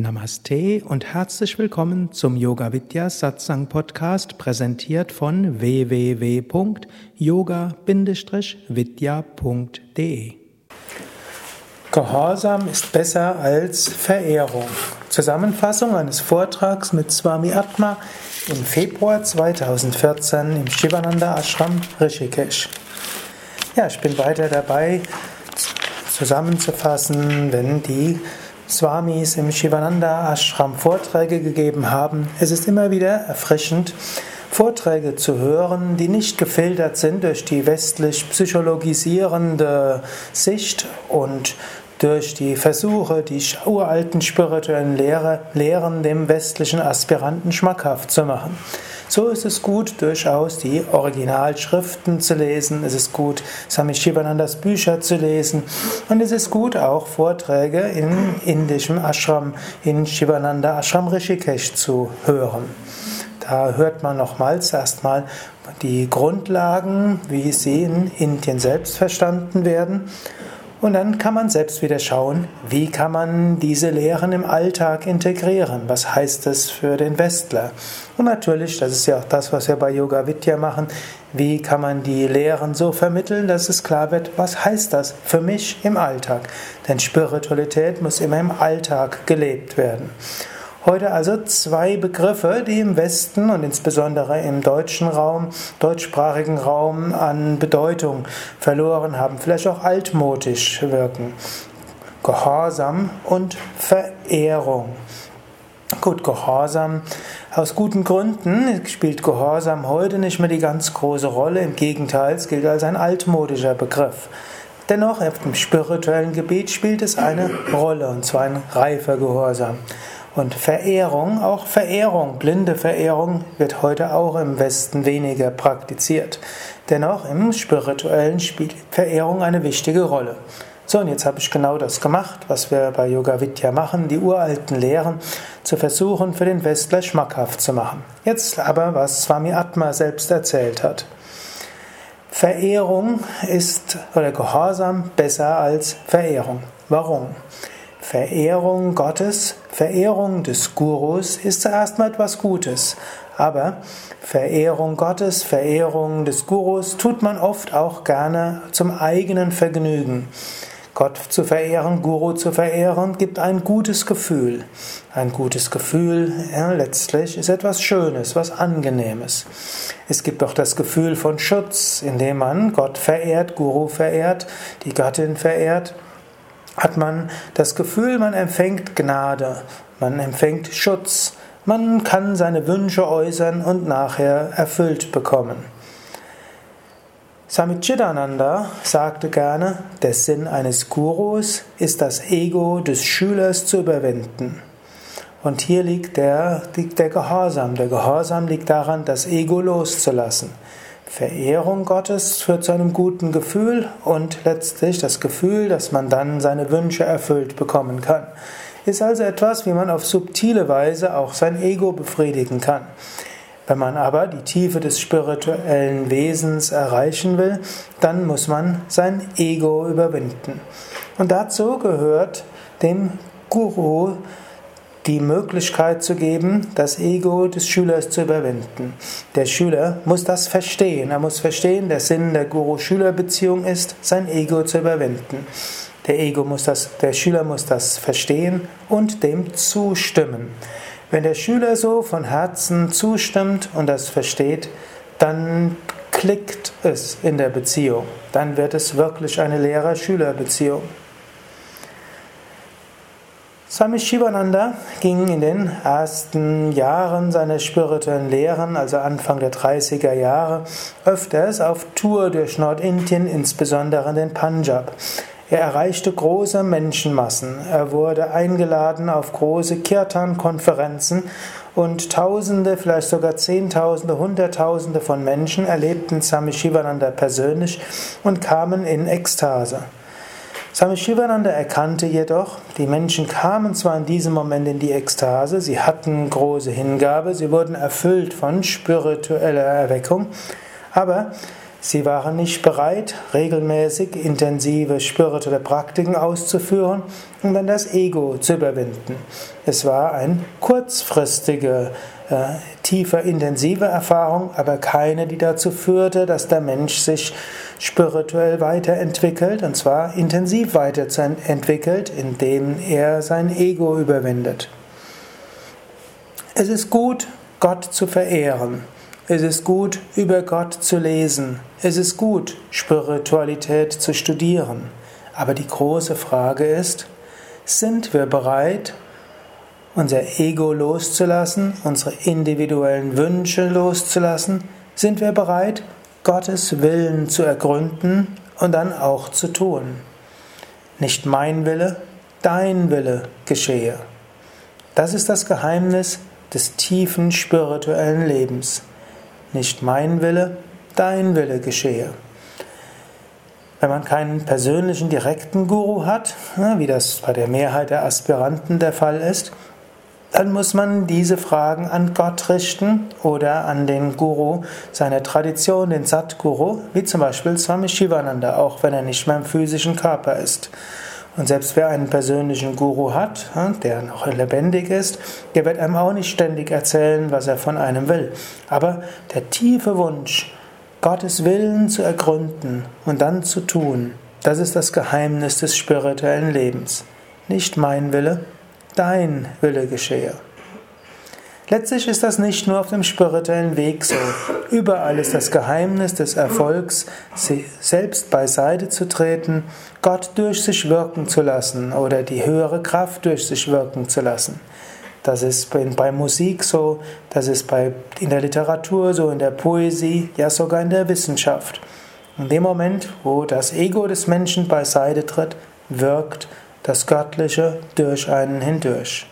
Namaste und herzlich willkommen zum Yoga Vidya Satsang Podcast, präsentiert von www.yoga-vidya.de. Gehorsam ist besser als Verehrung. Zusammenfassung eines Vortrags mit Swami Atma im Februar 2014 im Shivananda Ashram Rishikesh. Ja, ich bin weiter dabei zusammenzufassen, wenn die Swamis im Shivananda Ashram Vorträge gegeben haben. Es ist immer wieder erfrischend, Vorträge zu hören, die nicht gefiltert sind durch die westlich psychologisierende Sicht und durch die Versuche, die uralten spirituellen Lehre, Lehren dem westlichen Aspiranten schmackhaft zu machen. So ist es gut, durchaus die Originalschriften zu lesen. Es ist gut, Swami Shivanandas Bücher zu lesen. Und es ist gut, auch Vorträge in indischem Ashram, in Shivananda Ashram Rishikesh zu hören. Da hört man nochmals erstmal die Grundlagen, wie sie in Indien selbst verstanden werden. Und dann kann man selbst wieder schauen, wie kann man diese Lehren im Alltag integrieren? Was heißt das für den Westler? Und natürlich, das ist ja auch das, was wir bei Yoga Vidya machen, wie kann man die Lehren so vermitteln, dass es klar wird, was heißt das für mich im Alltag? Denn Spiritualität muss immer im Alltag gelebt werden. Heute also zwei Begriffe, die im Westen und insbesondere im deutschen Raum, deutschsprachigen Raum an Bedeutung verloren haben, vielleicht auch altmodisch wirken. Gehorsam und Verehrung. Gut, Gehorsam. Aus guten Gründen spielt Gehorsam heute nicht mehr die ganz große Rolle. Im Gegenteil, es gilt als ein altmodischer Begriff. Dennoch, auf dem spirituellen Gebiet spielt es eine Rolle, und zwar ein reifer Gehorsam. Und Verehrung, auch Verehrung, blinde Verehrung wird heute auch im Westen weniger praktiziert. Dennoch im spirituellen spielt Verehrung eine wichtige Rolle. So, und jetzt habe ich genau das gemacht, was wir bei Yoga Vidya machen, die uralten Lehren zu versuchen, für den Westler schmackhaft zu machen. Jetzt aber, was Swami Atma selbst erzählt hat. Verehrung ist, oder Gehorsam, besser als Verehrung. Warum? Verehrung Gottes, Verehrung des Gurus ist zuerst mal etwas Gutes. Aber Verehrung Gottes, Verehrung des Gurus tut man oft auch gerne zum eigenen Vergnügen. Gott zu verehren, Guru zu verehren, gibt ein gutes Gefühl. Ein gutes Gefühl, ja, letztlich ist etwas Schönes, was Angenehmes. Es gibt auch das Gefühl von Schutz, indem man Gott verehrt, Guru verehrt, die Göttin verehrt hat man das Gefühl, man empfängt Gnade, man empfängt Schutz, man kann seine Wünsche äußern und nachher erfüllt bekommen. Samichidananda sagte gerne, der Sinn eines Gurus ist das Ego des Schülers zu überwinden. Und hier liegt der, liegt der Gehorsam. Der Gehorsam liegt daran, das Ego loszulassen. Verehrung Gottes führt zu einem guten Gefühl und letztlich das Gefühl, dass man dann seine Wünsche erfüllt bekommen kann. Ist also etwas, wie man auf subtile Weise auch sein Ego befriedigen kann. Wenn man aber die Tiefe des spirituellen Wesens erreichen will, dann muss man sein Ego überwinden. Und dazu gehört dem Guru die Möglichkeit zu geben, das Ego des Schülers zu überwinden. Der Schüler muss das verstehen. Er muss verstehen, der Sinn der Guru-Schüler-Beziehung ist, sein Ego zu überwinden. Der, Ego muss das, der Schüler muss das verstehen und dem zustimmen. Wenn der Schüler so von Herzen zustimmt und das versteht, dann klickt es in der Beziehung. Dann wird es wirklich eine Lehrer-Schüler-Beziehung. Swami Shivananda ging in den ersten Jahren seiner spirituellen Lehren, also Anfang der 30er Jahre, öfters auf Tour durch Nordindien, insbesondere in den Punjab. Er erreichte große Menschenmassen. Er wurde eingeladen auf große Kirtan-Konferenzen und Tausende, vielleicht sogar Zehntausende, Hunderttausende von Menschen erlebten Swami Shivananda persönlich und kamen in Ekstase. Swami Shivananda erkannte jedoch, die Menschen kamen zwar in diesem Moment in die Ekstase, sie hatten große Hingabe, sie wurden erfüllt von spiritueller Erweckung, aber Sie waren nicht bereit, regelmäßig intensive spirituelle Praktiken auszuführen und dann das Ego zu überwinden. Es war eine kurzfristige, äh, tiefer, intensive Erfahrung, aber keine, die dazu führte, dass der Mensch sich spirituell weiterentwickelt, und zwar intensiv weiterentwickelt, indem er sein Ego überwindet. Es ist gut, Gott zu verehren. Es ist gut, über Gott zu lesen. Es ist gut, Spiritualität zu studieren. Aber die große Frage ist, sind wir bereit, unser Ego loszulassen, unsere individuellen Wünsche loszulassen? Sind wir bereit, Gottes Willen zu ergründen und dann auch zu tun? Nicht mein Wille, dein Wille geschehe. Das ist das Geheimnis des tiefen spirituellen Lebens. Nicht mein Wille, dein Wille geschehe. Wenn man keinen persönlichen direkten Guru hat, ne, wie das bei der Mehrheit der Aspiranten der Fall ist, dann muss man diese Fragen an Gott richten oder an den Guru seiner Tradition, den Satguru, wie zum Beispiel Swami Shivananda, auch wenn er nicht mehr im physischen Körper ist. Und selbst wer einen persönlichen Guru hat, der noch lebendig ist, der wird einem auch nicht ständig erzählen, was er von einem will. Aber der tiefe Wunsch, Gottes Willen zu ergründen und dann zu tun, das ist das Geheimnis des spirituellen Lebens. Nicht mein Wille, dein Wille geschehe. Letztlich ist das nicht nur auf dem spirituellen Weg so. Überall ist das Geheimnis des Erfolgs, selbst beiseite zu treten, Gott durch sich wirken zu lassen oder die höhere Kraft durch sich wirken zu lassen. Das ist bei Musik so, das ist bei, in der Literatur so, in der Poesie, ja sogar in der Wissenschaft. In dem Moment, wo das Ego des Menschen beiseite tritt, wirkt das Göttliche durch einen hindurch.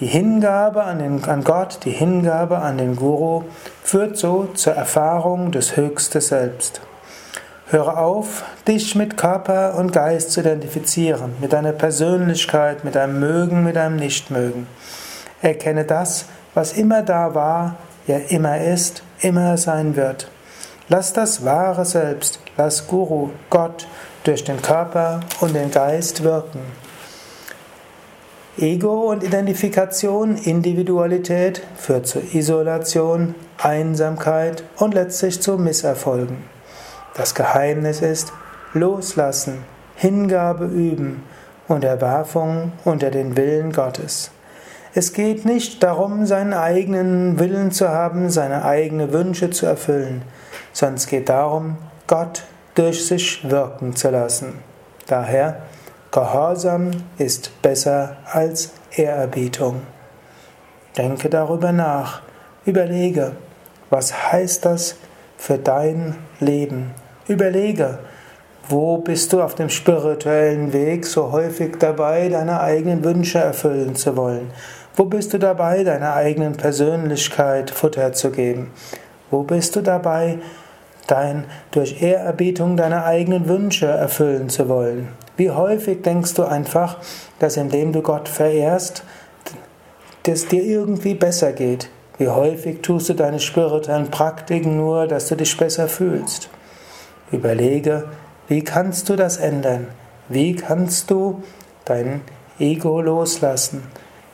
Die Hingabe an, den, an Gott, die Hingabe an den Guru führt so zur Erfahrung des Höchsten Selbst. Höre auf, dich mit Körper und Geist zu identifizieren, mit deiner Persönlichkeit, mit deinem Mögen, mit deinem Nichtmögen. Erkenne das, was immer da war, ja immer ist, immer sein wird. Lass das wahre Selbst, lass Guru, Gott, durch den Körper und den Geist wirken. Ego und Identifikation, Individualität führt zu Isolation, Einsamkeit und letztlich zu Misserfolgen. Das Geheimnis ist Loslassen, Hingabe üben, Unterwerfung unter den Willen Gottes. Es geht nicht darum, seinen eigenen Willen zu haben, seine eigenen Wünsche zu erfüllen, sondern es geht darum, Gott durch sich wirken zu lassen. Daher Gehorsam ist besser als Ehrerbietung. Denke darüber nach. Überlege, was heißt das für dein Leben? Überlege, wo bist du auf dem spirituellen Weg so häufig dabei, deine eigenen Wünsche erfüllen zu wollen? Wo bist du dabei, deiner eigenen Persönlichkeit Futter zu geben? Wo bist du dabei, dein, durch Ehrerbietung deine eigenen Wünsche erfüllen zu wollen? Wie häufig denkst du einfach, dass indem du Gott verehrst, es dir irgendwie besser geht? Wie häufig tust du deine spirituellen Praktiken nur, dass du dich besser fühlst? Überlege, wie kannst du das ändern? Wie kannst du dein Ego loslassen?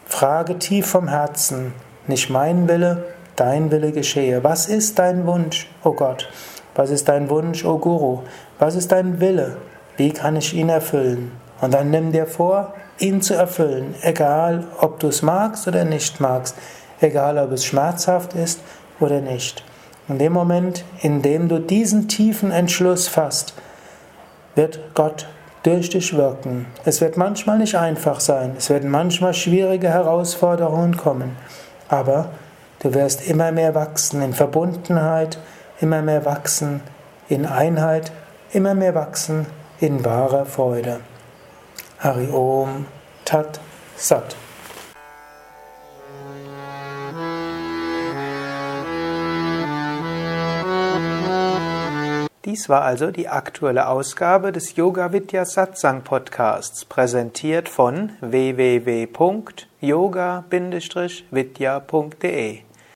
Frage tief vom Herzen, nicht mein Wille, dein Wille geschehe. Was ist dein Wunsch, o oh Gott? Was ist dein Wunsch, o oh Guru? Was ist dein Wille? Wie kann ich ihn erfüllen? Und dann nimm dir vor, ihn zu erfüllen, egal ob du es magst oder nicht magst, egal ob es schmerzhaft ist oder nicht. In dem Moment, in dem du diesen tiefen Entschluss fasst, wird Gott durch dich wirken. Es wird manchmal nicht einfach sein, es werden manchmal schwierige Herausforderungen kommen, aber du wirst immer mehr wachsen in Verbundenheit, immer mehr wachsen in Einheit, immer mehr wachsen in wahrer Freude. Hari Om Tat Sat. Dies war also die aktuelle Ausgabe des Yoga Vidya Satsang Podcasts, präsentiert von www.yoga-vidya.de